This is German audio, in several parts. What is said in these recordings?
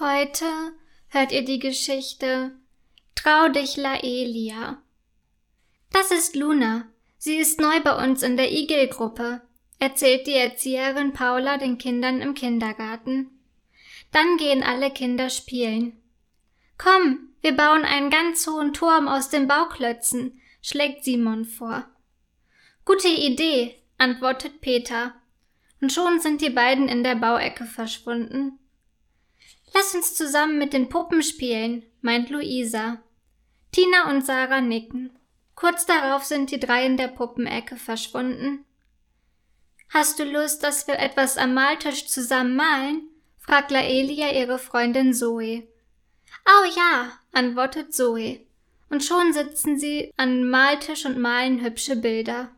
Heute hört ihr die Geschichte Trau dich, Laelia. Das ist Luna. Sie ist neu bei uns in der Igelgruppe, erzählt die Erzieherin Paula den Kindern im Kindergarten. Dann gehen alle Kinder spielen. Komm, wir bauen einen ganz hohen Turm aus den Bauklötzen, schlägt Simon vor. Gute Idee, antwortet Peter. Und schon sind die beiden in der Bauecke verschwunden. Lass uns zusammen mit den Puppen spielen, meint Luisa. Tina und Sarah nicken. Kurz darauf sind die drei in der Puppenecke verschwunden. Hast du Lust, dass wir etwas am Maltisch zusammen malen? fragt Laelia ihre Freundin Zoe. Oh ja, antwortet Zoe. Und schon sitzen sie an Maltisch und malen hübsche Bilder.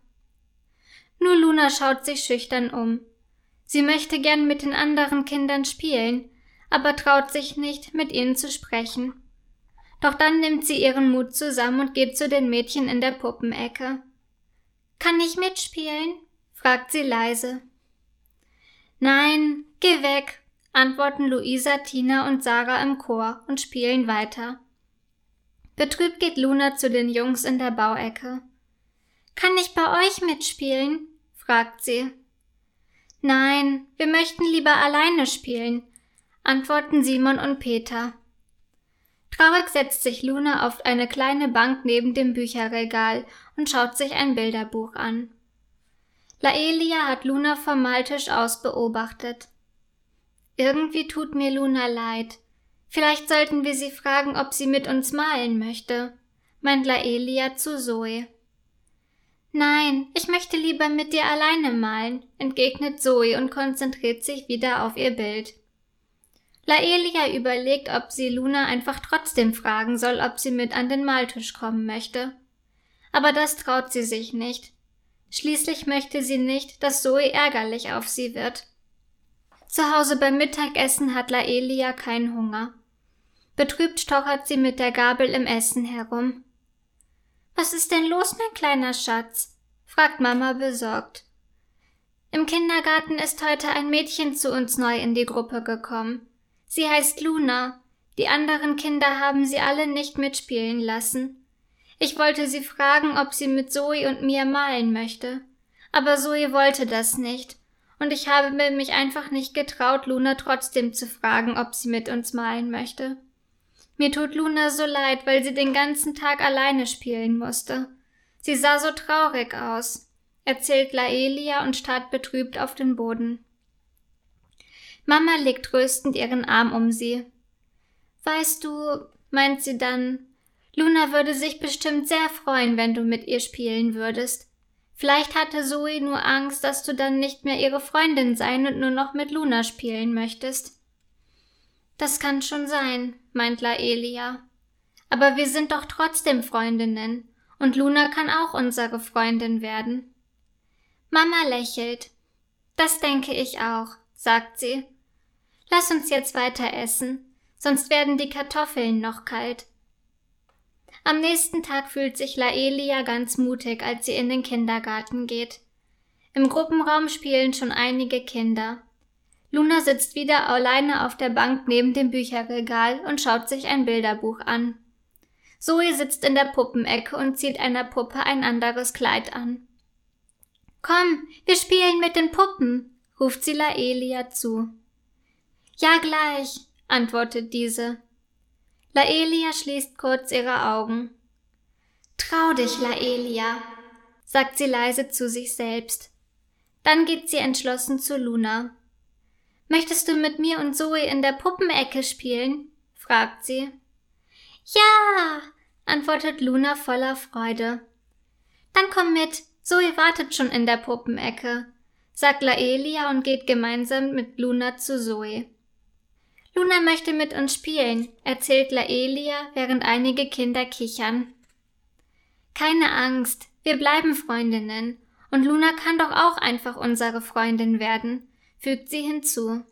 Nur Luna schaut sich schüchtern um. Sie möchte gern mit den anderen Kindern spielen, aber traut sich nicht, mit ihnen zu sprechen. Doch dann nimmt sie ihren Mut zusammen und geht zu den Mädchen in der Puppenecke. Kann ich mitspielen? fragt sie leise. Nein, geh weg, antworten Luisa, Tina und Sarah im Chor und spielen weiter. Betrübt geht Luna zu den Jungs in der Bauecke. Kann ich bei euch mitspielen? fragt sie. Nein, wir möchten lieber alleine spielen, antworten Simon und Peter. Traurig setzt sich Luna auf eine kleine Bank neben dem Bücherregal und schaut sich ein Bilderbuch an. Laelia hat Luna vom Maltisch aus beobachtet. Irgendwie tut mir Luna leid. Vielleicht sollten wir sie fragen, ob sie mit uns malen möchte, meint Laelia zu Zoe. Nein, ich möchte lieber mit dir alleine malen, entgegnet Zoe und konzentriert sich wieder auf ihr Bild. Laelia überlegt, ob sie Luna einfach trotzdem fragen soll, ob sie mit an den Maltisch kommen möchte. Aber das traut sie sich nicht. Schließlich möchte sie nicht, dass Zoe ärgerlich auf sie wird. Zu Hause beim Mittagessen hat Laelia keinen Hunger. Betrübt stochert sie mit der Gabel im Essen herum. Was ist denn los, mein kleiner Schatz? fragt Mama besorgt. Im Kindergarten ist heute ein Mädchen zu uns neu in die Gruppe gekommen. Sie heißt Luna. Die anderen Kinder haben sie alle nicht mitspielen lassen. Ich wollte sie fragen, ob sie mit Zoe und mir malen möchte. Aber Zoe wollte das nicht. Und ich habe mich einfach nicht getraut, Luna trotzdem zu fragen, ob sie mit uns malen möchte. Mir tut Luna so leid, weil sie den ganzen Tag alleine spielen musste. Sie sah so traurig aus, erzählt Laelia und starrt betrübt auf den Boden. Mama legt tröstend ihren Arm um sie. Weißt du, meint sie dann, Luna würde sich bestimmt sehr freuen, wenn du mit ihr spielen würdest. Vielleicht hatte Zoe nur Angst, dass du dann nicht mehr ihre Freundin sein und nur noch mit Luna spielen möchtest. Das kann schon sein, meint Laelia. Aber wir sind doch trotzdem Freundinnen, und Luna kann auch unsere Freundin werden. Mama lächelt. Das denke ich auch, sagt sie. Lass uns jetzt weiter essen, sonst werden die Kartoffeln noch kalt. Am nächsten Tag fühlt sich Laelia ganz mutig, als sie in den Kindergarten geht. Im Gruppenraum spielen schon einige Kinder. Luna sitzt wieder alleine auf der Bank neben dem Bücherregal und schaut sich ein Bilderbuch an. Zoe sitzt in der Puppenecke und zieht einer Puppe ein anderes Kleid an. Komm, wir spielen mit den Puppen, ruft sie Laelia zu. Ja, gleich, antwortet diese. Laelia schließt kurz ihre Augen. Trau dich, Laelia, sagt sie leise zu sich selbst. Dann geht sie entschlossen zu Luna. Möchtest du mit mir und Zoe in der Puppenecke spielen? fragt sie. Ja, antwortet Luna voller Freude. Dann komm mit, Zoe wartet schon in der Puppenecke, sagt Laelia und geht gemeinsam mit Luna zu Zoe. Luna möchte mit uns spielen, erzählt Laelia, während einige Kinder kichern. Keine Angst, wir bleiben Freundinnen, und Luna kann doch auch einfach unsere Freundin werden, fügt sie hinzu.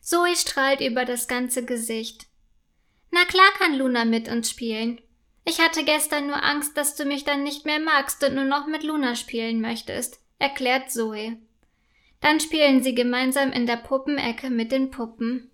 Zoe strahlt über das ganze Gesicht. Na klar kann Luna mit uns spielen. Ich hatte gestern nur Angst, dass du mich dann nicht mehr magst und nur noch mit Luna spielen möchtest, erklärt Zoe. Dann spielen sie gemeinsam in der Puppenecke mit den Puppen.